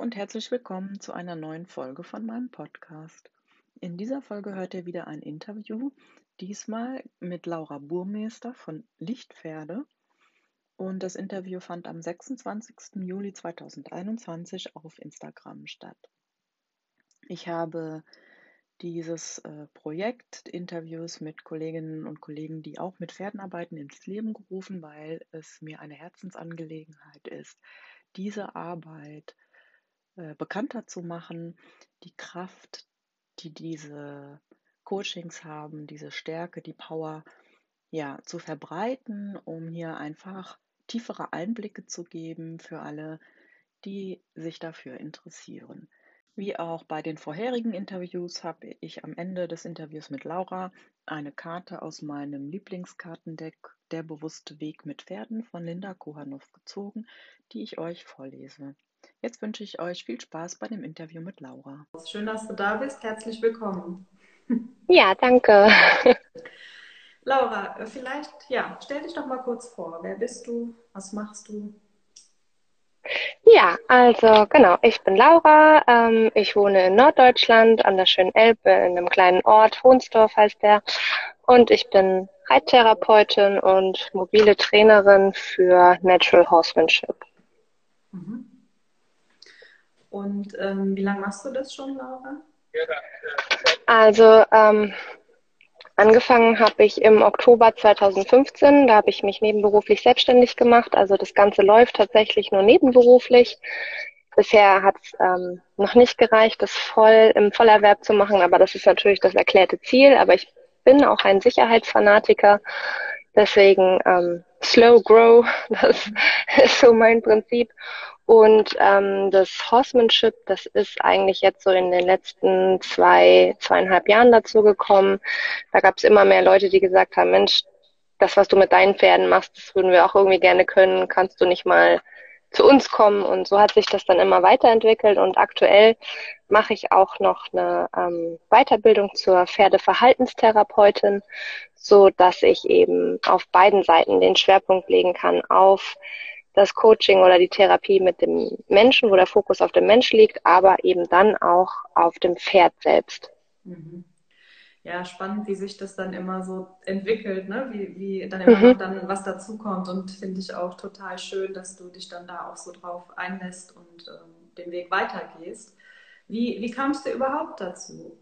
und herzlich willkommen zu einer neuen Folge von meinem Podcast. In dieser Folge hört ihr wieder ein Interview, diesmal mit Laura Burmeister von Lichtpferde. Und das Interview fand am 26. Juli 2021 auf Instagram statt. Ich habe dieses äh, Projekt Interviews mit Kolleginnen und Kollegen, die auch mit Pferden arbeiten, ins Leben gerufen, weil es mir eine Herzensangelegenheit ist, diese Arbeit äh, bekannter zu machen, die Kraft, die diese Coachings haben, diese Stärke, die Power, ja, zu verbreiten, um hier einfach tiefere Einblicke zu geben für alle, die sich dafür interessieren. Wie auch bei den vorherigen Interviews habe ich am Ende des Interviews mit Laura eine Karte aus meinem Lieblingskartendeck Der bewusste Weg mit Pferden von Linda Kohanow gezogen, die ich euch vorlese. Jetzt wünsche ich euch viel Spaß bei dem Interview mit Laura. Schön, dass du da bist. Herzlich willkommen. Ja, danke. Laura, vielleicht, ja, stell dich doch mal kurz vor. Wer bist du? Was machst du? Ja, also genau, ich bin Laura. Ähm, ich wohne in Norddeutschland an der schönen Elbe in einem kleinen Ort, Hohnsdorf heißt der. Und ich bin Reittherapeutin und mobile Trainerin für Natural Horsemanship. Mhm. Und ähm, wie lange machst du das schon, Laura? Also ähm, angefangen habe ich im Oktober 2015. Da habe ich mich nebenberuflich selbstständig gemacht. Also das Ganze läuft tatsächlich nur nebenberuflich. Bisher hat es ähm, noch nicht gereicht, das voll im Vollerwerb zu machen, aber das ist natürlich das erklärte Ziel. Aber ich bin auch ein Sicherheitsfanatiker. Deswegen ähm, Slow Grow, das ist so mein Prinzip. Und ähm, das Horsemanship, das ist eigentlich jetzt so in den letzten zwei, zweieinhalb Jahren dazu gekommen. Da gab es immer mehr Leute, die gesagt haben, Mensch, das, was du mit deinen Pferden machst, das würden wir auch irgendwie gerne können. Kannst du nicht mal zu uns kommen? Und so hat sich das dann immer weiterentwickelt. Und aktuell mache ich auch noch eine ähm, Weiterbildung zur Pferdeverhaltenstherapeutin, so dass ich eben auf beiden Seiten den Schwerpunkt legen kann auf das Coaching oder die Therapie mit dem Menschen, wo der Fokus auf dem Mensch liegt, aber eben dann auch auf dem Pferd selbst. Mhm. Ja, spannend, wie sich das dann immer so entwickelt, ne? wie, wie dann immer mhm. dann was dazukommt und finde ich auch total schön, dass du dich dann da auch so drauf einlässt und ähm, den Weg weitergehst. Wie, wie kamst du überhaupt dazu?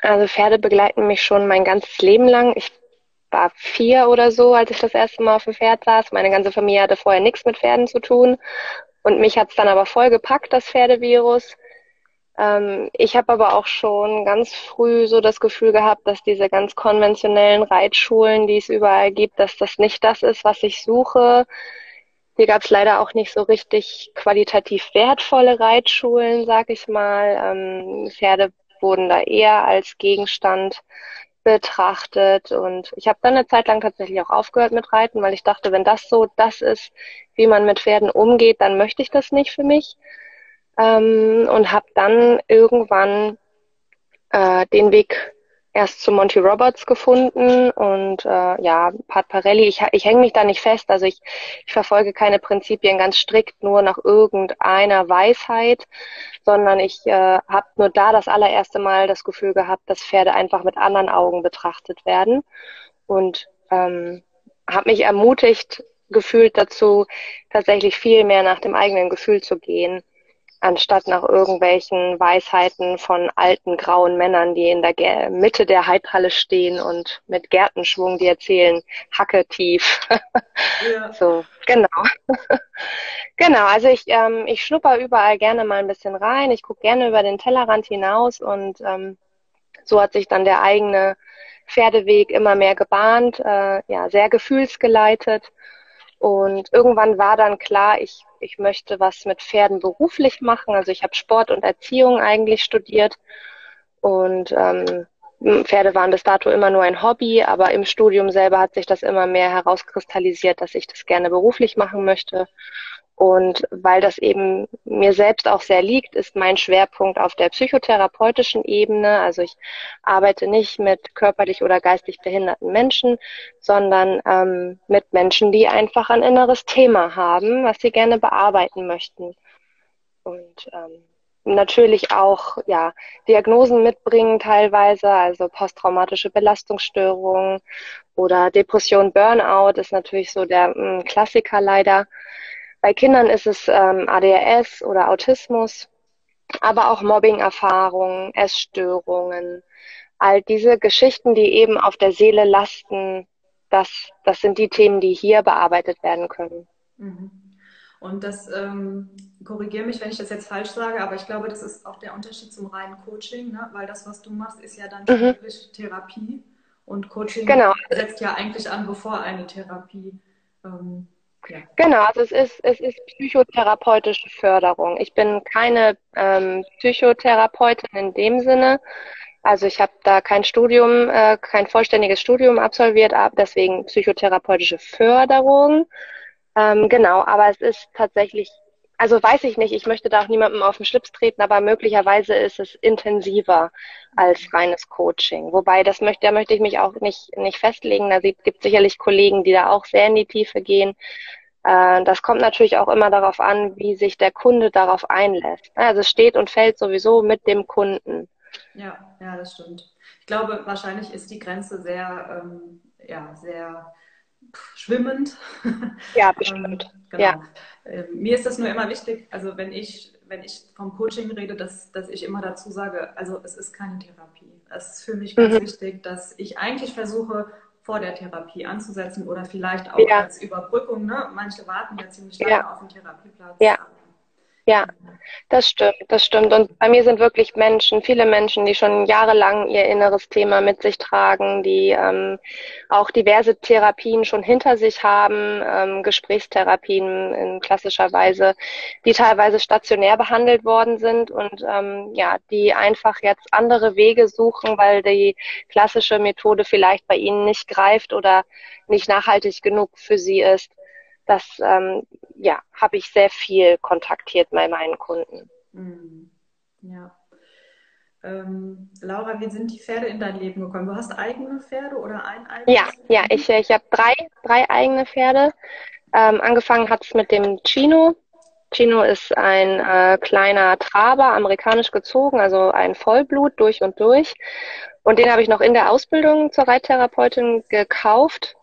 Also Pferde begleiten mich schon mein ganzes Leben lang. Ich war vier oder so, als ich das erste Mal auf dem Pferd saß. Meine ganze Familie hatte vorher nichts mit Pferden zu tun. Und mich hat es dann aber voll gepackt, das Pferdevirus. Ähm, ich habe aber auch schon ganz früh so das Gefühl gehabt, dass diese ganz konventionellen Reitschulen, die es überall gibt, dass das nicht das ist, was ich suche. Hier gab es leider auch nicht so richtig qualitativ wertvolle Reitschulen, sag ich mal. Ähm, Pferde wurden da eher als Gegenstand betrachtet. Und ich habe dann eine Zeit lang tatsächlich auch aufgehört mit Reiten, weil ich dachte, wenn das so das ist, wie man mit Pferden umgeht, dann möchte ich das nicht für mich. Ähm, und habe dann irgendwann äh, den Weg erst zu Monty Roberts gefunden und äh, ja, Pat Parelli, ich, ich hänge mich da nicht fest, also ich, ich verfolge keine Prinzipien ganz strikt nur nach irgendeiner Weisheit, sondern ich äh, habe nur da das allererste Mal das Gefühl gehabt, dass Pferde einfach mit anderen Augen betrachtet werden. Und ähm, habe mich ermutigt gefühlt dazu, tatsächlich viel mehr nach dem eigenen Gefühl zu gehen anstatt nach irgendwelchen Weisheiten von alten grauen Männern, die in der Mitte der Heidhalle stehen und mit Gärtenschwung die erzählen, Hacke tief. Ja. So, genau. genau, also ich, ähm, ich schnupper überall gerne mal ein bisschen rein. Ich gucke gerne über den Tellerrand hinaus und ähm, so hat sich dann der eigene Pferdeweg immer mehr gebahnt, äh, ja, sehr gefühlsgeleitet. Und irgendwann war dann klar, ich ich möchte was mit Pferden beruflich machen. Also ich habe Sport und Erziehung eigentlich studiert und ähm, Pferde waren bis dato immer nur ein Hobby, aber im Studium selber hat sich das immer mehr herauskristallisiert, dass ich das gerne beruflich machen möchte. Und weil das eben mir selbst auch sehr liegt, ist mein Schwerpunkt auf der psychotherapeutischen Ebene. Also ich arbeite nicht mit körperlich oder geistig behinderten Menschen, sondern ähm, mit Menschen, die einfach ein inneres Thema haben, was sie gerne bearbeiten möchten. und ähm, natürlich auch ja Diagnosen mitbringen teilweise, also posttraumatische Belastungsstörungen oder Depression, Burnout ist natürlich so der mm, Klassiker leider. Bei Kindern ist es ähm, ADHS oder Autismus, aber auch Mobbing-Erfahrungen, Essstörungen, all diese Geschichten, die eben auf der Seele lasten, das, das sind die Themen, die hier bearbeitet werden können. Mhm. Und das, ähm, korrigiere mich, wenn ich das jetzt falsch sage, aber ich glaube, das ist auch der Unterschied zum reinen Coaching, ne? weil das, was du machst, ist ja dann mhm. wirklich Therapie. Und Coaching genau. setzt ja eigentlich an, bevor eine Therapie. Ähm, Genau, also es ist, es ist psychotherapeutische Förderung. Ich bin keine ähm, Psychotherapeutin in dem Sinne. Also ich habe da kein Studium, äh, kein vollständiges Studium absolviert, deswegen psychotherapeutische Förderung. Ähm, genau, aber es ist tatsächlich, also weiß ich nicht, ich möchte da auch niemandem auf den Schlips treten, aber möglicherweise ist es intensiver als reines Coaching. Wobei, das möchte, da möchte ich mich auch nicht, nicht festlegen. Da gibt sicherlich Kollegen, die da auch sehr in die Tiefe gehen. Äh, das kommt natürlich auch immer darauf an, wie sich der Kunde darauf einlässt. Also es steht und fällt sowieso mit dem Kunden. Ja, ja, das stimmt. Ich glaube, wahrscheinlich ist die Grenze sehr, ähm, ja, sehr schwimmend. Ja, bestimmt. ähm, genau. ja. Äh, mir ist das nur immer wichtig, also wenn ich, wenn ich vom Coaching rede, dass, dass ich immer dazu sage, also es ist keine Therapie. Es ist für mich ganz mhm. wichtig, dass ich eigentlich versuche, vor der Therapie anzusetzen oder vielleicht auch ja. als Überbrückung. Ne? Manche warten ja ziemlich lange ja. auf den Therapieplatz. Ja. Ja, das stimmt, das stimmt. Und bei mir sind wirklich Menschen, viele Menschen, die schon jahrelang ihr inneres Thema mit sich tragen, die ähm, auch diverse Therapien schon hinter sich haben, ähm, Gesprächstherapien in klassischer Weise, die teilweise stationär behandelt worden sind und ähm, ja, die einfach jetzt andere Wege suchen, weil die klassische Methode vielleicht bei ihnen nicht greift oder nicht nachhaltig genug für sie ist das ähm, ja, habe ich sehr viel kontaktiert bei meinen Kunden. Mhm. Ja. Ähm, Laura, wie sind die Pferde in dein Leben gekommen? Du hast eigene Pferde oder ein eigenes? Ja, ja, ich, ich habe drei, drei eigene Pferde. Ähm, angefangen hat es mit dem Chino. Chino ist ein äh, kleiner Traber, amerikanisch gezogen, also ein Vollblut durch und durch. Und den habe ich noch in der Ausbildung zur Reittherapeutin gekauft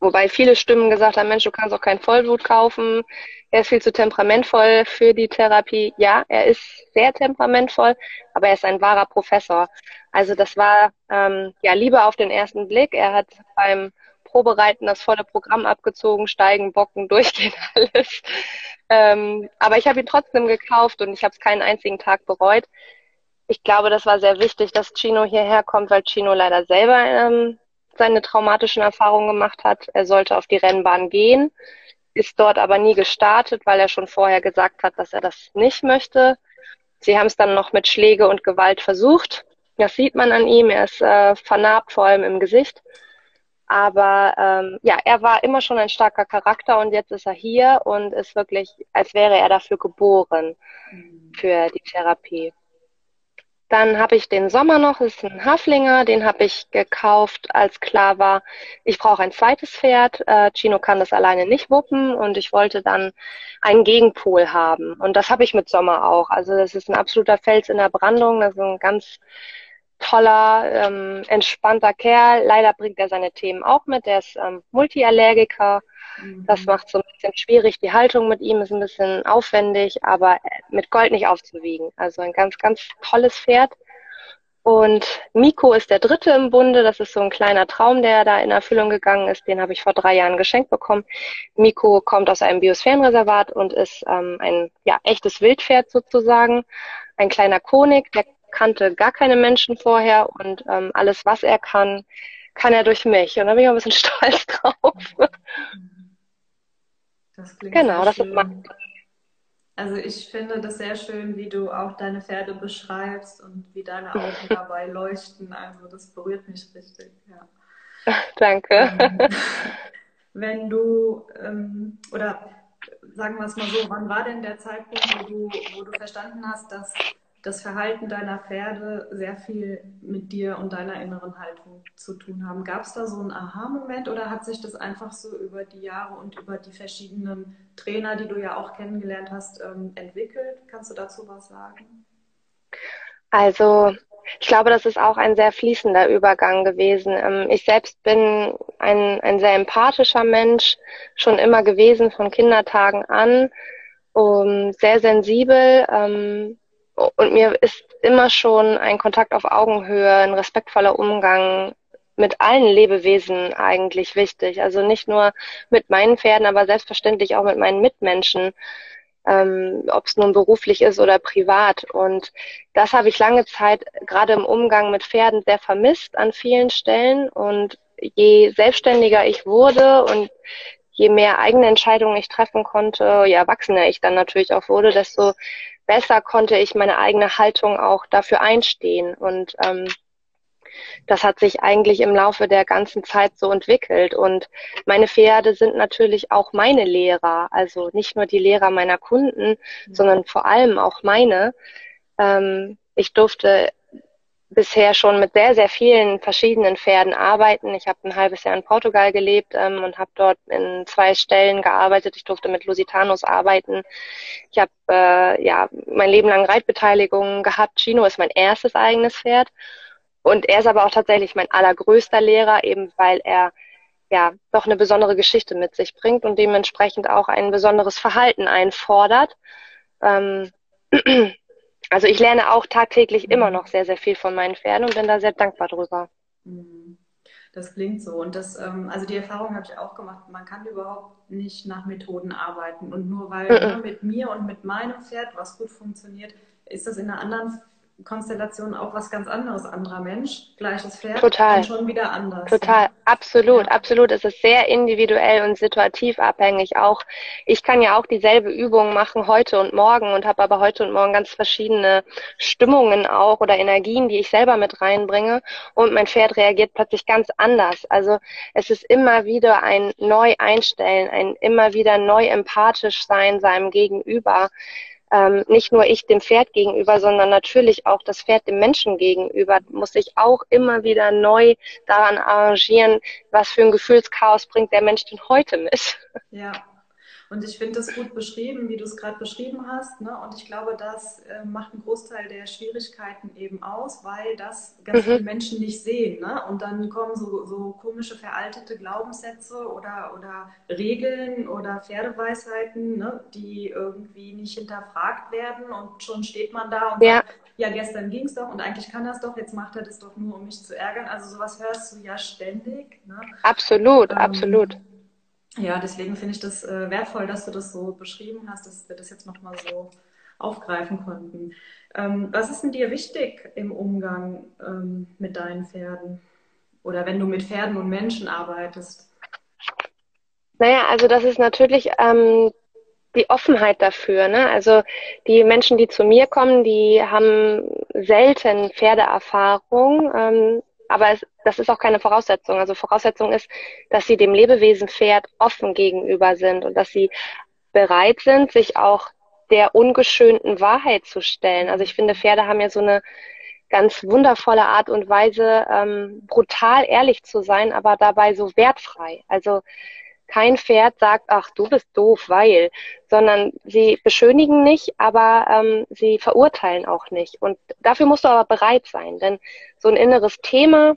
Wobei viele Stimmen gesagt haben, Mensch, du kannst auch kein Vollblut kaufen. Er ist viel zu temperamentvoll für die Therapie. Ja, er ist sehr temperamentvoll, aber er ist ein wahrer Professor. Also das war ähm, ja Liebe auf den ersten Blick. Er hat beim Probereiten das volle Programm abgezogen, steigen, bocken, durchgehen alles. Ähm, aber ich habe ihn trotzdem gekauft und ich habe es keinen einzigen Tag bereut. Ich glaube, das war sehr wichtig, dass Chino hierher kommt, weil Chino leider selber ähm, seine traumatischen Erfahrungen gemacht hat. Er sollte auf die Rennbahn gehen, ist dort aber nie gestartet, weil er schon vorher gesagt hat, dass er das nicht möchte. Sie haben es dann noch mit Schläge und Gewalt versucht. Das sieht man an ihm. Er ist äh, vernarbt, vor allem im Gesicht. Aber ähm, ja, er war immer schon ein starker Charakter und jetzt ist er hier und ist wirklich, als wäre er dafür geboren, mhm. für die Therapie. Dann habe ich den Sommer noch, das ist ein Haflinger, den habe ich gekauft, als klar war, ich brauche ein zweites Pferd. Äh, Chino kann das alleine nicht wuppen und ich wollte dann einen Gegenpol haben. Und das habe ich mit Sommer auch. Also das ist ein absoluter Fels in der Brandung, das ist ein ganz toller, ähm, entspannter Kerl. Leider bringt er seine Themen auch mit. Der ist ähm, Multiallergiker. Das mhm. macht so ein bisschen schwierig. Die Haltung mit ihm ist ein bisschen aufwendig, aber mit Gold nicht aufzuwiegen. Also ein ganz, ganz tolles Pferd. Und Miko ist der dritte im Bunde. Das ist so ein kleiner Traum, der da in Erfüllung gegangen ist. Den habe ich vor drei Jahren geschenkt bekommen. Miko kommt aus einem Biosphärenreservat und ist ähm, ein ja, echtes Wildpferd sozusagen. Ein kleiner Konig, der kannte gar keine Menschen vorher und ähm, alles, was er kann, kann er durch mich. Und da bin ich auch ein bisschen stolz drauf. Das klingt genau, das schön. ist mein. Also ich finde das sehr schön, wie du auch deine Pferde beschreibst und wie deine Augen dabei leuchten. Also das berührt mich richtig. Ja. Danke. Ähm, wenn du, ähm, oder sagen wir es mal so, wann war denn der Zeitpunkt, wo du, wo du verstanden hast, dass das Verhalten deiner Pferde sehr viel mit dir und deiner inneren Haltung zu tun haben. Gab es da so einen Aha-Moment oder hat sich das einfach so über die Jahre und über die verschiedenen Trainer, die du ja auch kennengelernt hast, ähm, entwickelt? Kannst du dazu was sagen? Also ich glaube, das ist auch ein sehr fließender Übergang gewesen. Ähm, ich selbst bin ein, ein sehr empathischer Mensch, schon immer gewesen von Kindertagen an, sehr sensibel. Und mir ist immer schon ein Kontakt auf Augenhöhe, ein respektvoller Umgang mit allen Lebewesen eigentlich wichtig. Also nicht nur mit meinen Pferden, aber selbstverständlich auch mit meinen Mitmenschen, ähm, ob es nun beruflich ist oder privat. Und das habe ich lange Zeit gerade im Umgang mit Pferden sehr vermisst an vielen Stellen. Und je selbstständiger ich wurde und je mehr eigene Entscheidungen ich treffen konnte, je erwachsener ich dann natürlich auch wurde, desto besser konnte ich meine eigene Haltung auch dafür einstehen. Und ähm, das hat sich eigentlich im Laufe der ganzen Zeit so entwickelt. Und meine Pferde sind natürlich auch meine Lehrer, also nicht nur die Lehrer meiner Kunden, mhm. sondern vor allem auch meine. Ähm, ich durfte bisher schon mit sehr, sehr vielen verschiedenen Pferden arbeiten. Ich habe ein halbes Jahr in Portugal gelebt ähm, und habe dort in zwei Stellen gearbeitet. Ich durfte mit Lusitanos arbeiten. Ich habe äh, ja mein Leben lang Reitbeteiligungen gehabt. Chino ist mein erstes eigenes Pferd. Und er ist aber auch tatsächlich mein allergrößter Lehrer, eben weil er ja doch eine besondere Geschichte mit sich bringt und dementsprechend auch ein besonderes Verhalten einfordert. Ähm, Also ich lerne auch tagtäglich immer noch sehr, sehr viel von meinen Pferden und bin da sehr dankbar drüber. Mhm. Das klingt so. Und das, ähm, also die Erfahrung habe ich auch gemacht, man kann überhaupt nicht nach Methoden arbeiten. Und nur weil mhm. mit mir und mit meinem Pferd was gut funktioniert, ist das in einer anderen Konstellation auch was ganz anderes, anderer Mensch, gleiches Pferd Total. und schon wieder anders. Total, ja. absolut, ja. absolut. Es ist sehr individuell und situativ abhängig. Auch ich kann ja auch dieselbe Übung machen heute und morgen und habe aber heute und morgen ganz verschiedene Stimmungen auch oder Energien, die ich selber mit reinbringe und mein Pferd reagiert plötzlich ganz anders. Also es ist immer wieder ein neu einstellen, ein immer wieder neu empathisch sein seinem Gegenüber ähm, nicht nur ich dem Pferd gegenüber, sondern natürlich auch das Pferd dem Menschen gegenüber, muss sich auch immer wieder neu daran arrangieren, was für ein Gefühlschaos bringt der Mensch denn heute mit. Ja, und ich finde das gut beschrieben, wie du es gerade beschrieben hast. Ne? Und ich glaube, das äh, macht einen Großteil der Schwierigkeiten eben aus, weil das ganz mhm. viele Menschen nicht sehen. Ne? Und dann kommen so, so komische veraltete Glaubenssätze oder, oder Regeln oder Pferdeweisheiten, ne? die irgendwie nicht hinterfragt werden. Und schon steht man da und ja. sagt, ja, gestern ging es doch und eigentlich kann das doch, jetzt macht er das doch nur, um mich zu ärgern. Also sowas hörst du ja ständig. Ne? Absolut, ähm, absolut. Ja, deswegen finde ich das äh, wertvoll, dass du das so beschrieben hast, dass wir das jetzt nochmal so aufgreifen konnten. Ähm, was ist denn dir wichtig im Umgang ähm, mit deinen Pferden? Oder wenn du mit Pferden und Menschen arbeitest? Naja, also das ist natürlich ähm, die Offenheit dafür. Ne? Also die Menschen, die zu mir kommen, die haben selten Pferdeerfahrung. Ähm, aber es, das ist auch keine Voraussetzung. Also Voraussetzung ist, dass sie dem Lebewesen Pferd offen gegenüber sind und dass sie bereit sind, sich auch der ungeschönten Wahrheit zu stellen. Also ich finde, Pferde haben ja so eine ganz wundervolle Art und Weise, ähm, brutal ehrlich zu sein, aber dabei so wertfrei. Also kein Pferd sagt, ach, du bist doof, weil, sondern sie beschönigen nicht, aber ähm, sie verurteilen auch nicht. Und dafür musst du aber bereit sein, denn so ein inneres Thema,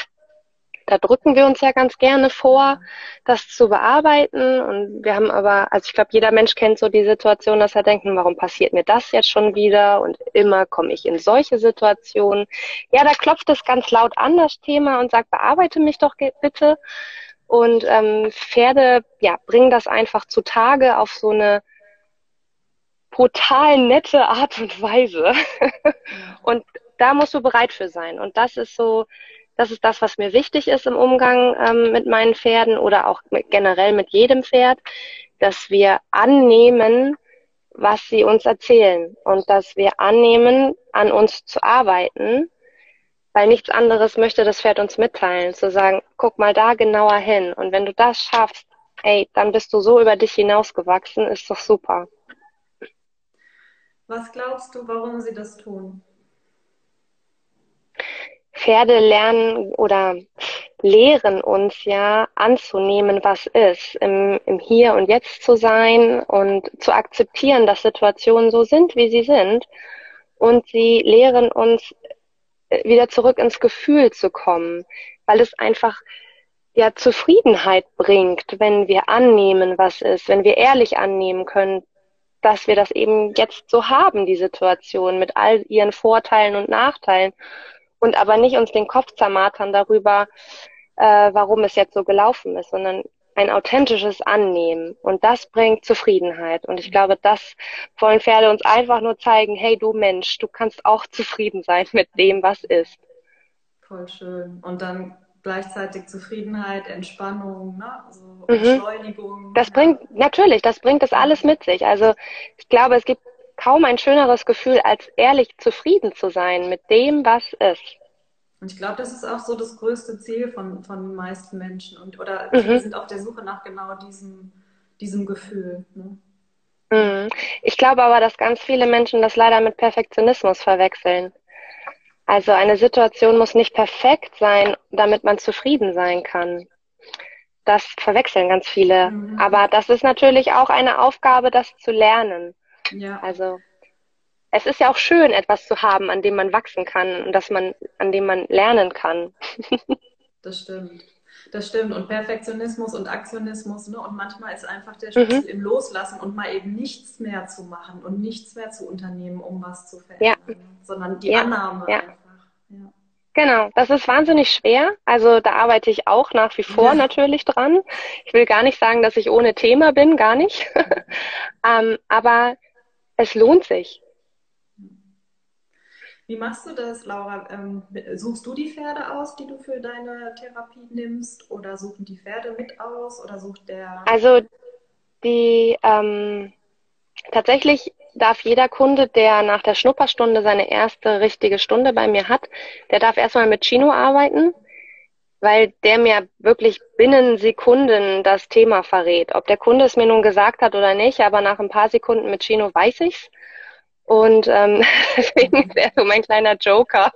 da drücken wir uns ja ganz gerne vor, das zu bearbeiten. Und wir haben aber, also ich glaube, jeder Mensch kennt so die Situation, dass er denkt, hm, warum passiert mir das jetzt schon wieder? Und immer komme ich in solche Situationen. Ja, da klopft es ganz laut an, das Thema, und sagt, bearbeite mich doch bitte. Und ähm, Pferde ja, bringen das einfach zutage auf so eine brutal nette Art und Weise. und da musst du bereit für sein. Und das ist so, das ist das, was mir wichtig ist im Umgang ähm, mit meinen Pferden oder auch mit, generell mit jedem Pferd, dass wir annehmen, was sie uns erzählen und dass wir annehmen, an uns zu arbeiten weil nichts anderes möchte das Pferd uns mitteilen, zu sagen, guck mal da genauer hin. Und wenn du das schaffst, ey, dann bist du so über dich hinausgewachsen, ist doch super. Was glaubst du, warum sie das tun? Pferde lernen oder lehren uns ja anzunehmen, was ist, im, im Hier und Jetzt zu sein und zu akzeptieren, dass Situationen so sind, wie sie sind. Und sie lehren uns äh, wieder zurück ins Gefühl zu kommen, weil es einfach ja Zufriedenheit bringt, wenn wir annehmen, was ist, wenn wir ehrlich annehmen können, dass wir das eben jetzt so haben, die Situation mit all ihren Vorteilen und Nachteilen und aber nicht uns den Kopf zermartern darüber, äh, warum es jetzt so gelaufen ist, sondern ein authentisches Annehmen. Und das bringt Zufriedenheit. Und ich glaube, das wollen Pferde uns einfach nur zeigen, hey du Mensch, du kannst auch zufrieden sein mit dem, was ist. Voll schön. Und dann gleichzeitig Zufriedenheit, Entspannung, ne? also mhm. Entschleunigung. Das bringt, natürlich, das bringt das alles mit sich. Also ich glaube, es gibt kaum ein schöneres Gefühl, als ehrlich zufrieden zu sein mit dem, was ist. Und ich glaube, das ist auch so das größte Ziel von, von den meisten Menschen. Und, oder mhm. sind auf der Suche nach genau diesem, diesem Gefühl. Ne? Mhm. Ich glaube aber, dass ganz viele Menschen das leider mit Perfektionismus verwechseln. Also eine Situation muss nicht perfekt sein, damit man zufrieden sein kann. Das verwechseln ganz viele. Mhm. Aber das ist natürlich auch eine Aufgabe, das zu lernen. Ja. Also es ist ja auch schön, etwas zu haben, an dem man wachsen kann und dass man, an dem man lernen kann. das stimmt. Das stimmt. Und Perfektionismus und Aktionismus, ne? Und manchmal ist einfach der Schlüssel mhm. im Loslassen und mal eben nichts mehr zu machen und nichts mehr zu unternehmen, um was zu verändern. Ja. Sondern die ja. Annahme ja. einfach. Ja. Genau, das ist wahnsinnig schwer. Also da arbeite ich auch nach wie vor ja. natürlich dran. Ich will gar nicht sagen, dass ich ohne Thema bin, gar nicht. ähm, aber es lohnt sich. Wie machst du das, Laura? Ähm, suchst du die Pferde aus, die du für deine Therapie nimmst? Oder suchen die Pferde mit aus? Oder sucht der. Also, die. Ähm, tatsächlich darf jeder Kunde, der nach der Schnupperstunde seine erste richtige Stunde bei mir hat, der darf erstmal mit Chino arbeiten, weil der mir wirklich binnen Sekunden das Thema verrät. Ob der Kunde es mir nun gesagt hat oder nicht, aber nach ein paar Sekunden mit Chino weiß ich's. Und ähm, deswegen ist er so mein kleiner Joker.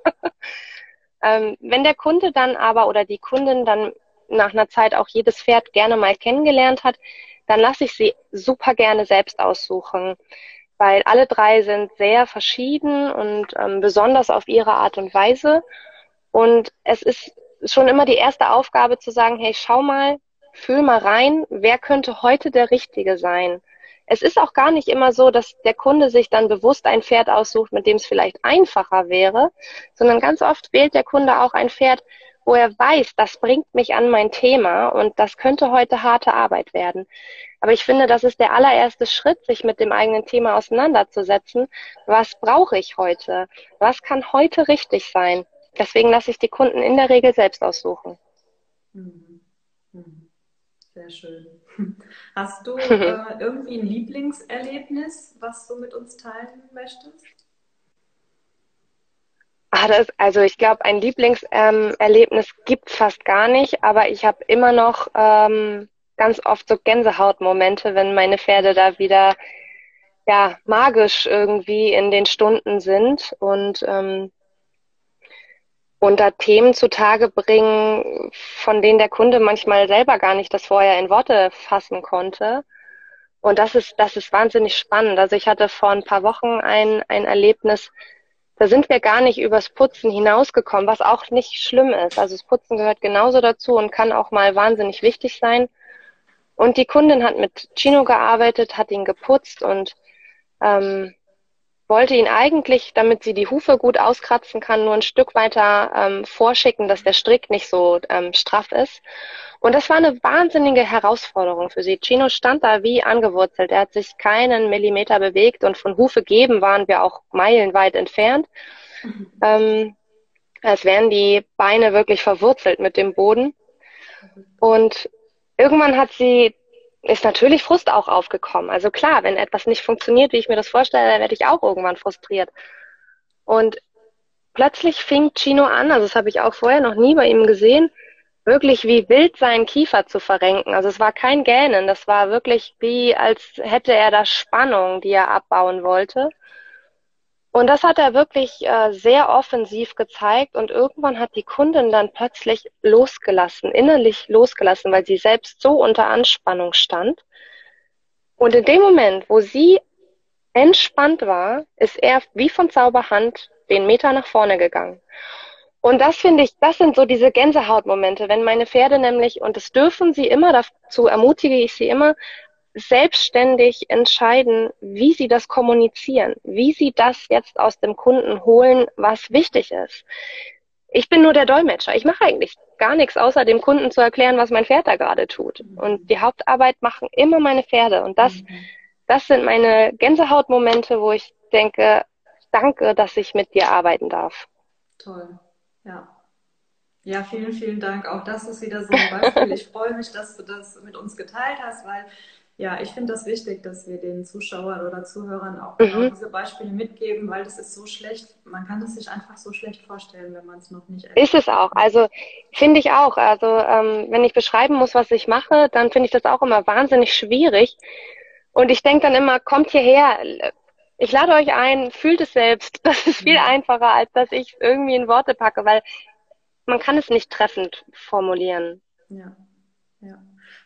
ähm, wenn der Kunde dann aber oder die Kundin dann nach einer Zeit auch jedes Pferd gerne mal kennengelernt hat, dann lasse ich sie super gerne selbst aussuchen, weil alle drei sind sehr verschieden und ähm, besonders auf ihre Art und Weise. Und es ist schon immer die erste Aufgabe zu sagen, hey, schau mal, fühl mal rein, wer könnte heute der Richtige sein? Es ist auch gar nicht immer so, dass der Kunde sich dann bewusst ein Pferd aussucht, mit dem es vielleicht einfacher wäre, sondern ganz oft wählt der Kunde auch ein Pferd, wo er weiß, das bringt mich an mein Thema und das könnte heute harte Arbeit werden. Aber ich finde, das ist der allererste Schritt, sich mit dem eigenen Thema auseinanderzusetzen. Was brauche ich heute? Was kann heute richtig sein? Deswegen lasse ich die Kunden in der Regel selbst aussuchen. Mhm. Mhm. Sehr schön. Hast du äh, irgendwie ein Lieblingserlebnis, was du mit uns teilen möchtest? Ah, das, also ich glaube, ein Lieblingserlebnis ähm, gibt fast gar nicht, aber ich habe immer noch ähm, ganz oft so Gänsehautmomente, wenn meine Pferde da wieder ja magisch irgendwie in den Stunden sind und ähm, und da Themen zutage bringen, von denen der Kunde manchmal selber gar nicht das vorher in Worte fassen konnte. Und das ist, das ist wahnsinnig spannend. Also ich hatte vor ein paar Wochen ein, ein Erlebnis, da sind wir gar nicht übers Putzen hinausgekommen, was auch nicht schlimm ist. Also das Putzen gehört genauso dazu und kann auch mal wahnsinnig wichtig sein. Und die Kundin hat mit Chino gearbeitet, hat ihn geputzt und ähm, wollte ihn eigentlich, damit sie die Hufe gut auskratzen kann, nur ein Stück weiter ähm, vorschicken, dass der Strick nicht so ähm, straff ist. Und das war eine wahnsinnige Herausforderung für sie. Chino stand da wie angewurzelt. Er hat sich keinen Millimeter bewegt und von Hufe geben waren wir auch meilenweit entfernt. Mhm. Ähm, als wären die Beine wirklich verwurzelt mit dem Boden. Und irgendwann hat sie ist natürlich Frust auch aufgekommen. Also klar, wenn etwas nicht funktioniert, wie ich mir das vorstelle, dann werde ich auch irgendwann frustriert. Und plötzlich fing Chino an, also das habe ich auch vorher noch nie bei ihm gesehen, wirklich wie wild seinen Kiefer zu verrenken. Also es war kein Gähnen, das war wirklich wie, als hätte er da Spannung, die er abbauen wollte. Und das hat er wirklich äh, sehr offensiv gezeigt und irgendwann hat die Kundin dann plötzlich losgelassen, innerlich losgelassen, weil sie selbst so unter Anspannung stand. Und in dem Moment, wo sie entspannt war, ist er wie von Zauberhand den Meter nach vorne gegangen. Und das finde ich, das sind so diese Gänsehautmomente, wenn meine Pferde nämlich, und das dürfen sie immer, dazu ermutige ich sie immer, selbstständig entscheiden, wie sie das kommunizieren, wie sie das jetzt aus dem Kunden holen, was wichtig ist. Ich bin nur der Dolmetscher. Ich mache eigentlich gar nichts, außer dem Kunden zu erklären, was mein Pferd da gerade tut. Und die Hauptarbeit machen immer meine Pferde. Und das, das sind meine Gänsehautmomente, wo ich denke, danke, dass ich mit dir arbeiten darf. Toll, ja. Ja, vielen, vielen Dank. Auch das ist wieder so ein Beispiel. Ich freue mich, dass du das mit uns geteilt hast, weil ja, ich finde das wichtig, dass wir den Zuschauern oder Zuhörern auch genau mhm. diese Beispiele mitgeben, weil das ist so schlecht, man kann es sich einfach so schlecht vorstellen, wenn man es noch nicht erlebt. Ist es auch, also finde ich auch. Also ähm, wenn ich beschreiben muss, was ich mache, dann finde ich das auch immer wahnsinnig schwierig. Und ich denke dann immer, kommt hierher, ich lade euch ein, fühlt es selbst. Das ist viel ja. einfacher, als dass ich es irgendwie in Worte packe, weil man kann es nicht treffend formulieren. Ja, ja.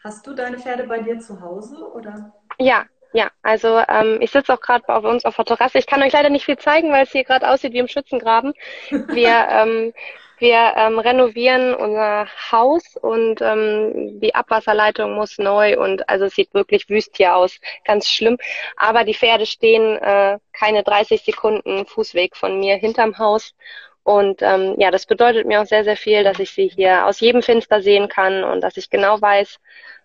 Hast du deine Pferde bei dir zu Hause oder? Ja, ja. Also ähm, ich sitze auch gerade bei uns auf der Terrasse. Ich kann euch leider nicht viel zeigen, weil es hier gerade aussieht wie im Schützengraben. Wir ähm, wir ähm, renovieren unser Haus und ähm, die Abwasserleitung muss neu und also es sieht wirklich wüst hier aus, ganz schlimm. Aber die Pferde stehen äh, keine 30 Sekunden Fußweg von mir hinterm Haus und ähm, ja, das bedeutet mir auch sehr, sehr viel, dass ich sie hier aus jedem Fenster sehen kann und dass ich genau weiß,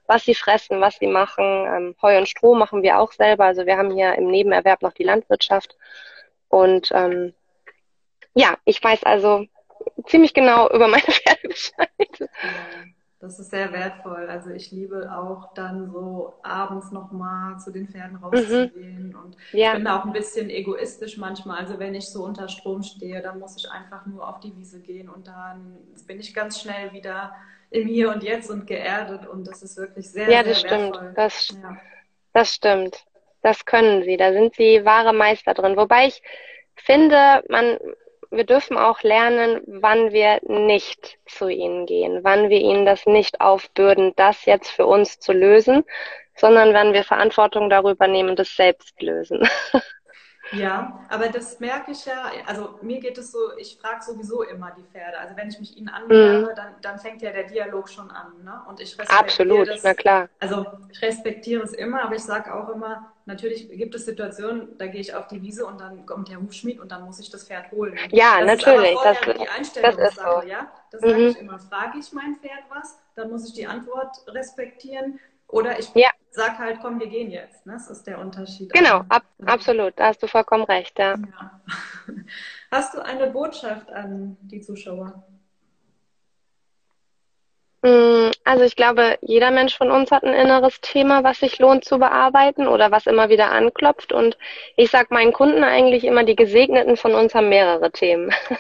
was sie fressen, was sie machen. Ähm, Heu und Stroh machen wir auch selber. Also wir haben hier im Nebenerwerb noch die Landwirtschaft. Und ähm, ja, ich weiß also ziemlich genau über meine Pferde Bescheid. Das ist sehr wertvoll. Also ich liebe auch dann so abends nochmal zu den Pferden rauszugehen. Mhm. Und ja. ich bin da auch ein bisschen egoistisch manchmal. Also wenn ich so unter Strom stehe, dann muss ich einfach nur auf die Wiese gehen und dann bin ich ganz schnell wieder im Hier und Jetzt und geerdet. Und das ist wirklich sehr, ja, das sehr stimmt. wertvoll. Das, ja. das stimmt. Das können sie. Da sind sie wahre Meister drin. Wobei ich finde, man, wir dürfen auch lernen, wann wir nicht zu ihnen gehen, wann wir ihnen das nicht aufbürden, das jetzt für uns zu lösen, sondern wann wir Verantwortung darüber nehmen, das selbst lösen. Ja, aber das merke ich ja, also mir geht es so, ich frage sowieso immer die Pferde. Also wenn ich mich ihnen annähere, mhm. dann, dann fängt ja der Dialog schon an. Ne? Und ich respektiere Absolut, das, na klar. Also ich respektiere es immer, aber ich sage auch immer, natürlich gibt es Situationen, da gehe ich auf die Wiese und dann kommt der Hufschmied und dann muss ich das Pferd holen. ja, das natürlich. das, die Einstellungssache, das ist so. ja. Das mhm. sage ich immer. Frage ich mein Pferd was, dann muss ich die Antwort respektieren. Oder ich ja. Sag halt, komm, wir gehen jetzt. Ne? Das ist der Unterschied. Genau, ab, ja. absolut. Da hast du vollkommen recht. Ja. ja. Hast du eine Botschaft an die Zuschauer? Mm, also ich glaube, jeder Mensch von uns hat ein inneres Thema, was sich lohnt zu bearbeiten oder was immer wieder anklopft. Und ich sage meinen Kunden eigentlich immer, die Gesegneten von uns haben mehrere Themen.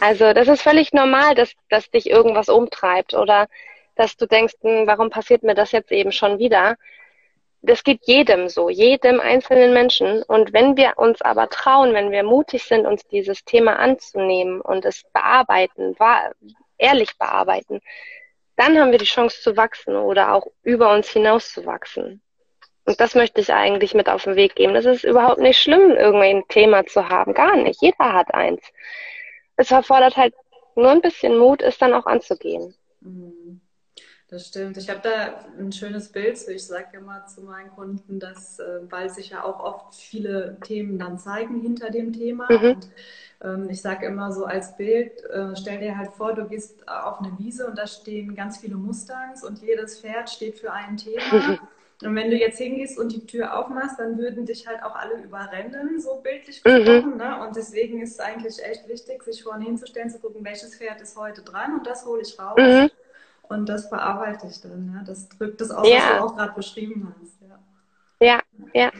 Also das ist völlig normal, dass, dass dich irgendwas umtreibt oder dass du denkst, hm, warum passiert mir das jetzt eben schon wieder? Das geht jedem so, jedem einzelnen Menschen. Und wenn wir uns aber trauen, wenn wir mutig sind, uns dieses Thema anzunehmen und es bearbeiten, ehrlich bearbeiten, dann haben wir die Chance zu wachsen oder auch über uns hinaus zu wachsen. Und das möchte ich eigentlich mit auf den Weg geben. Das ist überhaupt nicht schlimm, irgendwie ein Thema zu haben. Gar nicht. Jeder hat eins. Es erfordert halt nur ein bisschen Mut, es dann auch anzugehen. Mhm. Das stimmt. Ich habe da ein schönes Bild. Ich sage immer zu meinen Kunden, dass, äh, weil sich ja auch oft viele Themen dann zeigen hinter dem Thema. Mhm. Und ähm, ich sage immer so als Bild, äh, stell dir halt vor, du gehst auf eine Wiese und da stehen ganz viele Mustangs und jedes Pferd steht für ein Thema. Und wenn du jetzt hingehst und die Tür aufmachst, dann würden dich halt auch alle überrennen, so bildlich mhm. gesprochen. Mhm. Ne? Und deswegen ist es eigentlich echt wichtig, sich vorne hinzustellen, zu gucken, welches Pferd ist heute dran und das hole ich raus. Mhm. Und das bearbeite ich dann. Ja? Das drückt das aus, ja. was du auch gerade beschrieben hast. Ja, ja. ja.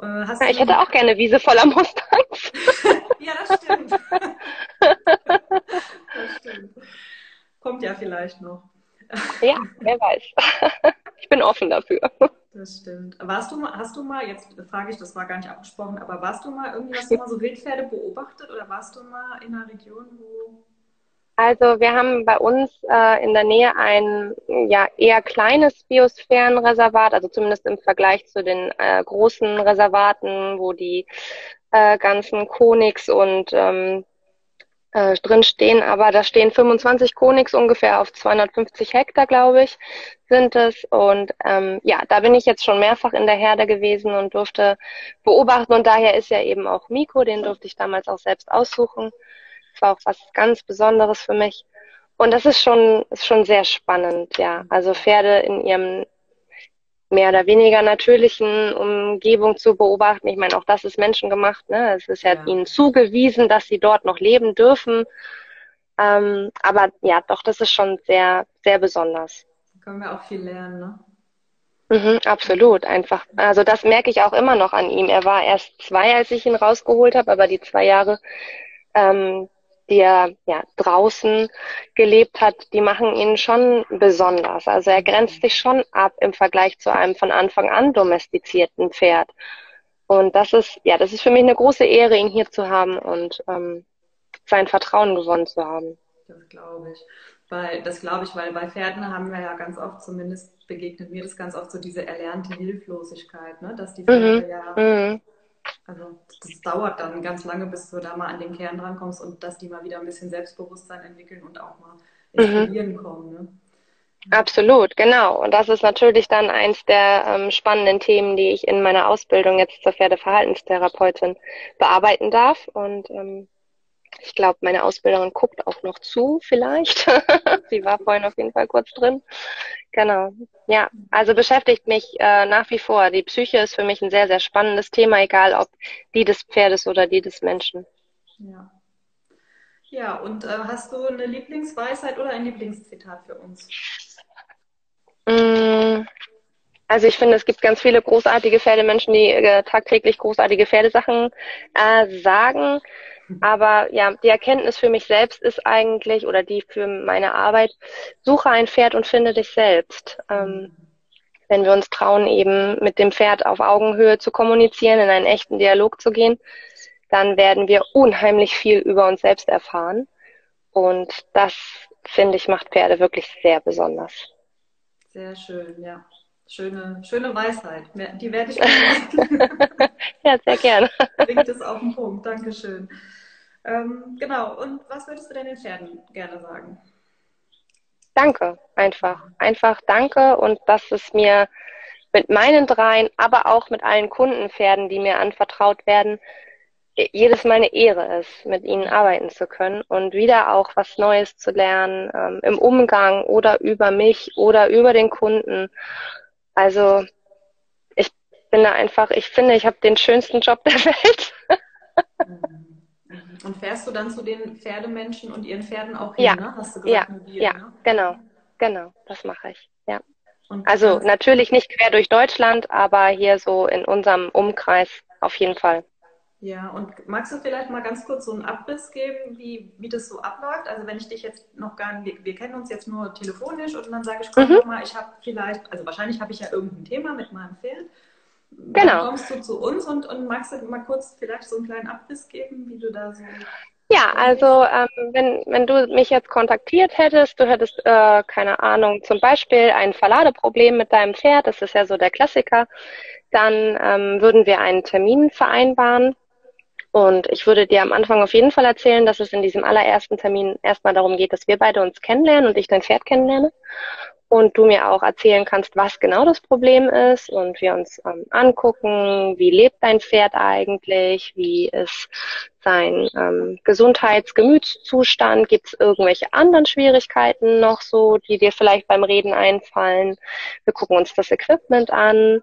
Äh, ja ich hätte auch gerne Wiese voller Mustangs. ja, das stimmt. das stimmt. Kommt ja vielleicht noch. ja, wer weiß. Ich bin offen dafür. Das stimmt. Warst du mal, hast du mal, jetzt frage ich, das war gar nicht abgesprochen, aber warst du mal irgendwie, hast du mal so Wildpferde beobachtet oder warst du mal in einer Region, wo also wir haben bei uns äh, in der Nähe ein ja eher kleines Biosphärenreservat, also zumindest im Vergleich zu den äh, großen Reservaten, wo die äh, ganzen Konix und ähm, äh, drin stehen, aber da stehen 25 Konix ungefähr auf 250 Hektar, glaube ich, sind es. Und ähm, ja, da bin ich jetzt schon mehrfach in der Herde gewesen und durfte beobachten. Und daher ist ja eben auch Miko, den durfte ich damals auch selbst aussuchen. Das war auch was ganz Besonderes für mich. Und das ist schon, ist schon sehr spannend, ja. Also Pferde in ihrem mehr oder weniger natürlichen Umgebung zu beobachten. Ich meine, auch das ist menschengemacht. Ne? Es ist ja, ja. ihnen zugewiesen, dass sie dort noch leben dürfen. Ähm, aber ja, doch, das ist schon sehr, sehr besonders. Da können wir auch viel lernen, ne? Mhm, absolut, einfach. Also das merke ich auch immer noch an ihm. Er war erst zwei, als ich ihn rausgeholt habe, aber die zwei Jahre, ähm, die er ja, draußen gelebt hat, die machen ihn schon besonders. Also er grenzt sich schon ab im Vergleich zu einem von Anfang an domestizierten Pferd. Und das ist, ja, das ist für mich eine große Ehre, ihn hier zu haben und ähm, sein Vertrauen gewonnen zu haben. Das glaube ich. Weil, das glaube ich, weil bei Pferden haben wir ja ganz oft, zumindest begegnet mir das ganz oft so diese erlernte Hilflosigkeit, ne? dass die Pferde mhm. ja mhm. Also das dauert dann ganz lange, bis du da mal an den Kern drankommst und dass die mal wieder ein bisschen Selbstbewusstsein entwickeln und auch mal ins mhm. kommen. Ne? Absolut, genau. Und das ist natürlich dann eins der ähm, spannenden Themen, die ich in meiner Ausbildung jetzt zur Pferdeverhaltenstherapeutin bearbeiten darf. Und ähm, ich glaube, meine Ausbilderin guckt auch noch zu, vielleicht. Sie war vorhin auf jeden Fall kurz drin. Genau. Ja, also beschäftigt mich äh, nach wie vor. Die Psyche ist für mich ein sehr, sehr spannendes Thema, egal ob die des Pferdes oder die des Menschen. Ja. Ja, und äh, hast du eine Lieblingsweisheit oder ein Lieblingszitat für uns? Mm, also ich finde, es gibt ganz viele großartige Pferdemenschen, die äh, tagtäglich großartige Pferdesachen äh, sagen. Aber ja, die Erkenntnis für mich selbst ist eigentlich, oder die für meine Arbeit, suche ein Pferd und finde dich selbst. Ähm, wenn wir uns trauen, eben mit dem Pferd auf Augenhöhe zu kommunizieren, in einen echten Dialog zu gehen, dann werden wir unheimlich viel über uns selbst erfahren. Und das, finde ich, macht Pferde wirklich sehr besonders. Sehr schön, ja. Schöne, schöne Weisheit. Die werde ich Ja, sehr gerne. Bringt es auf den Punkt. Dankeschön. Ähm, genau. Und was würdest du denn den Pferden gerne sagen? Danke, einfach. Einfach danke und dass es mir mit meinen dreien, aber auch mit allen Kundenpferden, die mir anvertraut werden, jedes Mal eine Ehre ist, mit ihnen arbeiten zu können und wieder auch was Neues zu lernen ähm, im Umgang oder über mich oder über den Kunden. Also ich bin da einfach, ich finde, ich habe den schönsten Job der Welt. Und fährst du dann zu den Pferdemenschen und ihren Pferden auch hin, ja. ne? Hast du gesagt, ja, mobil, ja, ne? genau, genau, das mache ich, ja. Und also natürlich nicht quer durch Deutschland, aber hier so in unserem Umkreis auf jeden Fall. Ja, und magst du vielleicht mal ganz kurz so einen Abriss geben, wie, wie das so abläuft? Also wenn ich dich jetzt noch gar nicht, wir, wir kennen uns jetzt nur telefonisch und dann sage ich, komm mhm. mal, ich habe vielleicht, also wahrscheinlich habe ich ja irgendein Thema mit meinem Pferd. Dann genau. kommst du zu uns und, und magst du mal kurz vielleicht so einen kleinen Abriss geben, wie du da so. Ja, also ähm, wenn, wenn du mich jetzt kontaktiert hättest, du hättest, äh, keine Ahnung, zum Beispiel ein Verladeproblem mit deinem Pferd, das ist ja so der Klassiker, dann ähm, würden wir einen Termin vereinbaren und ich würde dir am Anfang auf jeden Fall erzählen, dass es in diesem allerersten Termin erstmal darum geht, dass wir beide uns kennenlernen und ich dein Pferd kennenlerne. Und du mir auch erzählen kannst, was genau das Problem ist und wir uns ähm, angucken, wie lebt dein Pferd eigentlich, wie ist sein ähm, Gesundheits-, Gemütszustand, gibt es irgendwelche anderen Schwierigkeiten noch so, die dir vielleicht beim Reden einfallen. Wir gucken uns das Equipment an,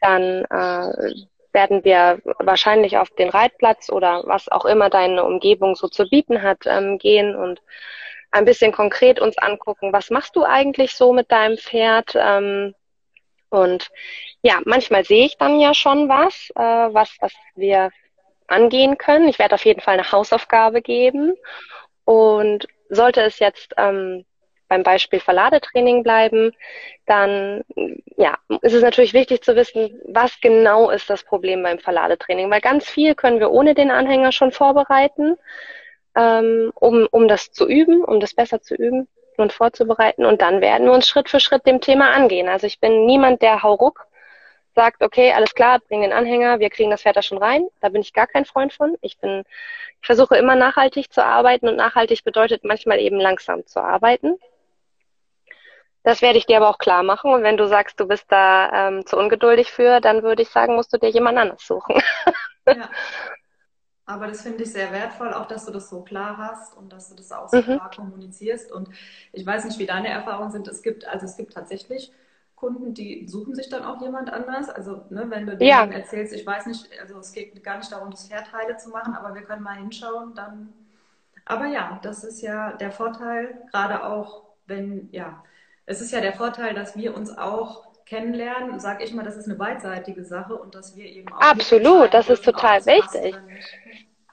dann äh, werden wir wahrscheinlich auf den Reitplatz oder was auch immer deine Umgebung so zu bieten hat, ähm, gehen und ein bisschen konkret uns angucken, was machst du eigentlich so mit deinem Pferd? Ähm, und ja, manchmal sehe ich dann ja schon was, äh, was, was wir angehen können. Ich werde auf jeden Fall eine Hausaufgabe geben. Und sollte es jetzt ähm, beim Beispiel Verladetraining bleiben, dann ja, ist es natürlich wichtig zu wissen, was genau ist das Problem beim Verladetraining, weil ganz viel können wir ohne den Anhänger schon vorbereiten, ähm, um, um das zu üben, um das besser zu üben und vorzubereiten. Und dann werden wir uns Schritt für Schritt dem Thema angehen. Also ich bin niemand, der hauruck sagt, okay, alles klar, bring den Anhänger, wir kriegen das Pferd da schon rein. Da bin ich gar kein Freund von. Ich bin, ich versuche immer nachhaltig zu arbeiten und nachhaltig bedeutet manchmal eben langsam zu arbeiten. Das werde ich dir aber auch klar machen. Und wenn du sagst, du bist da ähm, zu ungeduldig für, dann würde ich sagen, musst du dir jemand anders suchen. Ja. Aber das finde ich sehr wertvoll, auch dass du das so klar hast und dass du das auch so mhm. klar kommunizierst. Und ich weiß nicht, wie deine Erfahrungen sind. Es gibt, also es gibt tatsächlich Kunden, die suchen sich dann auch jemand anders. Also, ne, wenn du denen ja. erzählst, ich weiß nicht, also es geht gar nicht darum, das Pferd heile zu machen, aber wir können mal hinschauen, dann. Aber ja, das ist ja der Vorteil, gerade auch, wenn, ja, es ist ja der Vorteil, dass wir uns auch kennenlernen, sage ich mal, das ist eine beidseitige Sache und dass wir eben auch. Absolut, das ist total wichtig.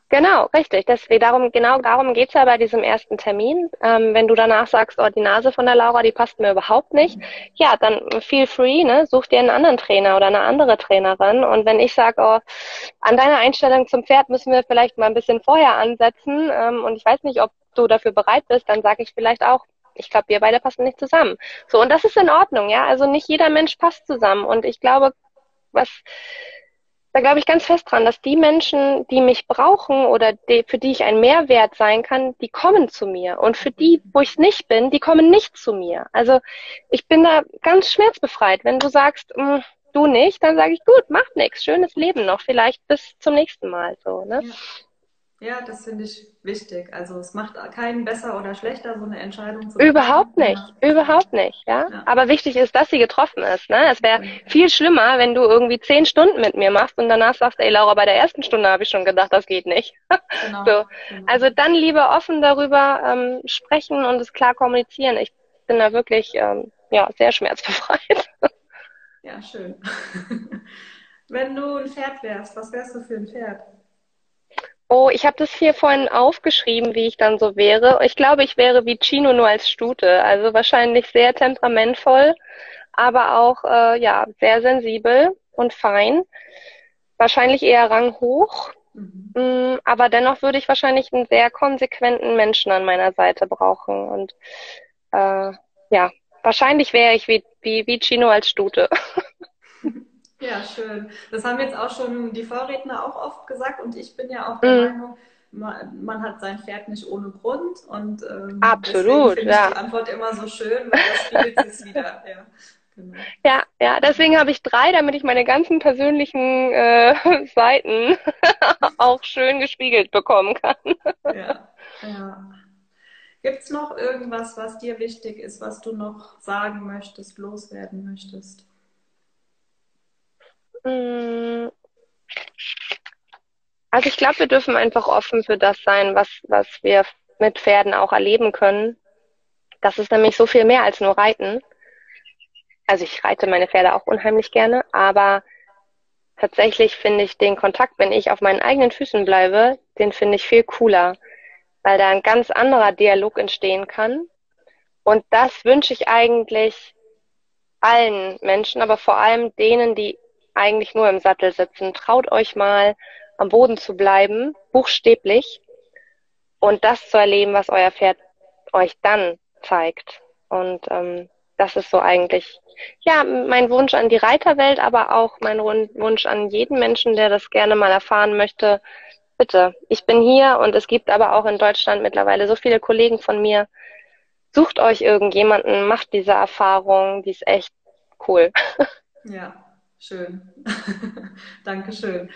Genau, richtig. Deswegen darum, genau darum geht's ja bei diesem ersten Termin. Ähm, wenn du danach sagst, oh, die Nase von der Laura, die passt mir überhaupt nicht, ja, dann feel free, ne? Such dir einen anderen Trainer oder eine andere Trainerin. Und wenn ich sage, oh, an deiner Einstellung zum Pferd müssen wir vielleicht mal ein bisschen vorher ansetzen ähm, und ich weiß nicht, ob du dafür bereit bist, dann sage ich vielleicht auch, ich glaube, wir beide passen nicht zusammen. So, und das ist in Ordnung, ja. Also nicht jeder Mensch passt zusammen. Und ich glaube, was da glaube ich ganz fest dran, dass die Menschen, die mich brauchen oder die, für die ich ein Mehrwert sein kann, die kommen zu mir. Und für die, wo ich es nicht bin, die kommen nicht zu mir. Also ich bin da ganz schmerzbefreit. Wenn du sagst, mh, hm, du nicht, dann sage ich, gut, macht nichts, schönes Leben noch, vielleicht bis zum nächsten Mal. So, ne? Ja. Ja, das finde ich wichtig. Also es macht keinen besser oder schlechter, so eine Entscheidung zu Überhaupt treffen. nicht, ja. überhaupt nicht, ja? ja? Aber wichtig ist, dass sie getroffen ist. Ne? Es wäre viel schlimmer, wenn du irgendwie zehn Stunden mit mir machst und danach sagst, ey Laura, bei der ersten Stunde habe ich schon gedacht, das geht nicht. Genau. so. Genau. Also dann lieber offen darüber ähm, sprechen und es klar kommunizieren. Ich bin da wirklich ähm, ja, sehr schmerzbefreit. ja, schön. wenn du ein Pferd wärst, was wärst du für ein Pferd? Oh, ich habe das hier vorhin aufgeschrieben, wie ich dann so wäre. Ich glaube, ich wäre wie Chino nur als Stute. Also wahrscheinlich sehr temperamentvoll, aber auch äh, ja sehr sensibel und fein. Wahrscheinlich eher ranghoch. Mhm. Mm, aber dennoch würde ich wahrscheinlich einen sehr konsequenten Menschen an meiner Seite brauchen. Und äh, ja, wahrscheinlich wäre ich wie, wie, wie Chino als Stute. Ja, schön. Das haben jetzt auch schon die Vorredner auch oft gesagt und ich bin ja auch der mhm. Meinung, man, man, hat sein Pferd nicht ohne Grund und ähm, absolut, ja. Ich die Antwort immer so schön, weil das spiegelt sich wieder. Ja. Genau. Ja, ja, deswegen habe ich drei, damit ich meine ganzen persönlichen äh, Seiten auch schön gespiegelt bekommen kann. ja, ja. Gibt es noch irgendwas, was dir wichtig ist, was du noch sagen möchtest, loswerden möchtest? Mm. Also ich glaube, wir dürfen einfach offen für das sein, was, was wir mit Pferden auch erleben können. Das ist nämlich so viel mehr als nur Reiten. Also ich reite meine Pferde auch unheimlich gerne, aber tatsächlich finde ich den Kontakt, wenn ich auf meinen eigenen Füßen bleibe, den finde ich viel cooler, weil da ein ganz anderer Dialog entstehen kann. Und das wünsche ich eigentlich allen Menschen, aber vor allem denen, die eigentlich nur im Sattel sitzen. Traut euch mal, am Boden zu bleiben, buchstäblich, und das zu erleben, was euer Pferd euch dann zeigt. Und ähm, das ist so eigentlich, ja, mein Wunsch an die Reiterwelt, aber auch mein Wunsch an jeden Menschen, der das gerne mal erfahren möchte. Bitte, ich bin hier und es gibt aber auch in Deutschland mittlerweile so viele Kollegen von mir. Sucht euch irgendjemanden, macht diese Erfahrung, die ist echt cool. Ja, Schön. Dankeschön.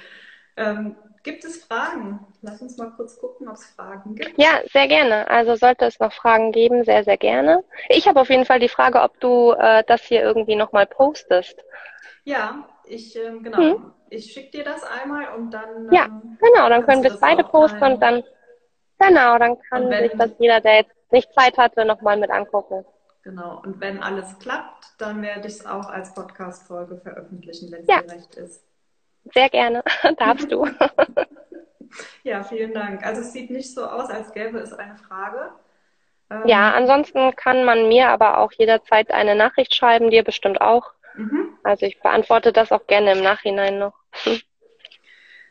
Ähm, gibt es Fragen? Lass uns mal kurz gucken, ob es Fragen gibt. Ja, sehr gerne. Also sollte es noch Fragen geben, sehr, sehr gerne. Ich habe auf jeden Fall die Frage, ob du äh, das hier irgendwie nochmal postest. Ja, ich, ähm, genau. Hm. Ich schicke dir das einmal und dann. Ja, ähm, genau, dann können wir es beide posten und dann. Genau, dann kann sich das jeder, der jetzt nicht Zeit hatte, nochmal mit angucken. Genau. Und wenn alles klappt, dann werde ich es auch als Podcast-Folge veröffentlichen, wenn es ja. dir recht ist. Sehr gerne. Darfst du. ja, vielen Dank. Also es sieht nicht so aus, als gäbe es eine Frage. Ähm, ja, ansonsten kann man mir aber auch jederzeit eine Nachricht schreiben, dir bestimmt auch. Mhm. Also ich beantworte das auch gerne im Nachhinein noch.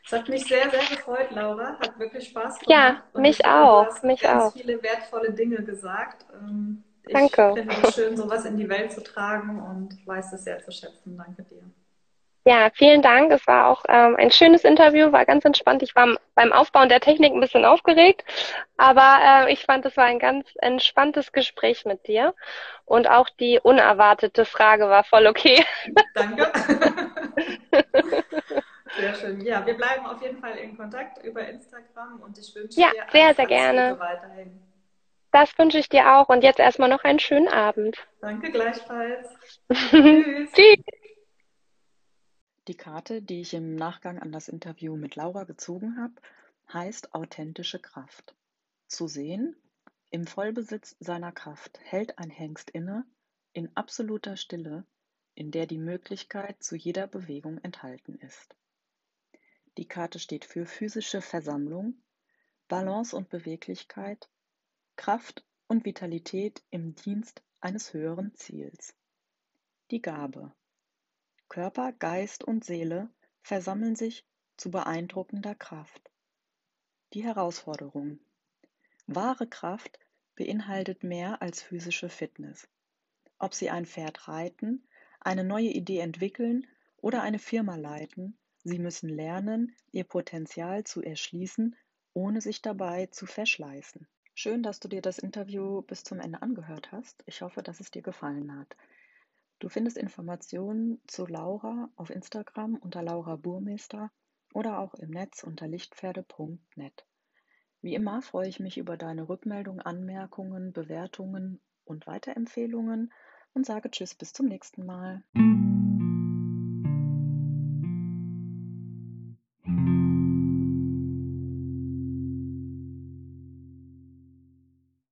Es hat mich sehr, sehr gefreut, Laura. Hat wirklich Spaß gemacht. Ja, mich auch. Du hast mich ganz auch. viele wertvolle Dinge gesagt. Ähm, ich Danke. finde es schön, sowas in die Welt zu tragen und weiß es sehr zu schätzen. Danke dir. Ja, vielen Dank. Es war auch ähm, ein schönes Interview, war ganz entspannt. Ich war beim Aufbauen der Technik ein bisschen aufgeregt, aber äh, ich fand, es war ein ganz entspanntes Gespräch mit dir. Und auch die unerwartete Frage war voll okay. Danke. Sehr schön. Ja, wir bleiben auf jeden Fall in Kontakt über Instagram und ich wünsche ja, dir sehr, sehr gerne. weiterhin. Das wünsche ich dir auch und jetzt erstmal noch einen schönen Abend. Danke gleichfalls. Tschüss. Tschüss. Die Karte, die ich im Nachgang an das Interview mit Laura gezogen habe, heißt authentische Kraft. Zu sehen, im Vollbesitz seiner Kraft hält ein Hengst inne, in absoluter Stille, in der die Möglichkeit zu jeder Bewegung enthalten ist. Die Karte steht für physische Versammlung, Balance und Beweglichkeit, Kraft und Vitalität im Dienst eines höheren Ziels. Die Gabe Körper, Geist und Seele versammeln sich zu beeindruckender Kraft. Die Herausforderung. Wahre Kraft beinhaltet mehr als physische Fitness. Ob Sie ein Pferd reiten, eine neue Idee entwickeln oder eine Firma leiten, Sie müssen lernen, Ihr Potenzial zu erschließen, ohne sich dabei zu verschleißen. Schön, dass du dir das Interview bis zum Ende angehört hast. Ich hoffe, dass es dir gefallen hat. Du findest Informationen zu Laura auf Instagram unter Laura Burmeister oder auch im Netz unter lichtpferde.net. Wie immer freue ich mich über deine Rückmeldung, Anmerkungen, Bewertungen und Weiterempfehlungen und sage Tschüss bis zum nächsten Mal.